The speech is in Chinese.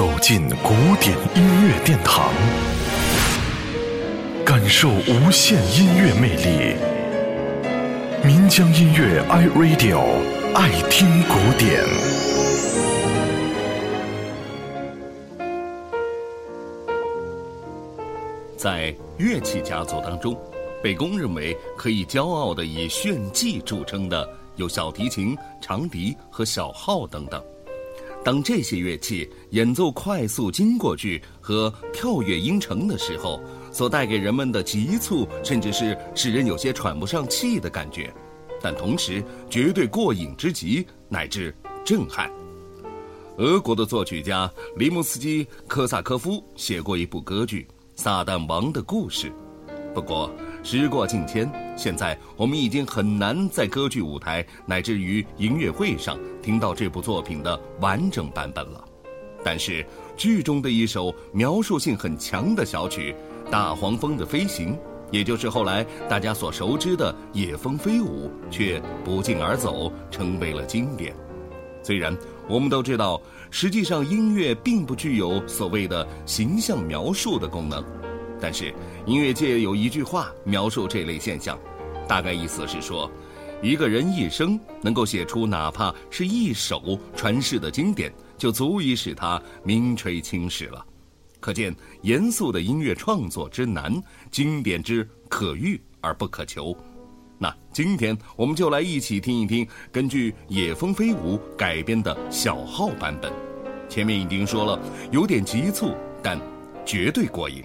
走进古典音乐殿堂，感受无限音乐魅力。民江音乐 iRadio 爱听古典。在乐器家族当中，被公认为可以骄傲的以炫技著称的有小提琴、长笛和小号等等。当这些乐器演奏快速经过句和跳跃音程的时候，所带给人们的急促，甚至是使人有些喘不上气的感觉，但同时绝对过瘾之极，乃至震撼。俄国的作曲家里姆斯基科萨科夫写过一部歌剧《撒旦王的故事》，不过。时过境迁，现在我们已经很难在歌剧舞台乃至于音乐会上听到这部作品的完整版本了。但是，剧中的一首描述性很强的小曲《大黄蜂的飞行》，也就是后来大家所熟知的《野蜂飞舞》，却不胫而走，成为了经典。虽然我们都知道，实际上音乐并不具有所谓的形象描述的功能。但是，音乐界有一句话描述这类现象，大概意思是说，一个人一生能够写出哪怕是一首传世的经典，就足以使他名垂青史了。可见，严肃的音乐创作之难，经典之可遇而不可求。那今天我们就来一起听一听根据《野蜂飞舞》改编的小号版本。前面已经说了，有点急促，但绝对过瘾。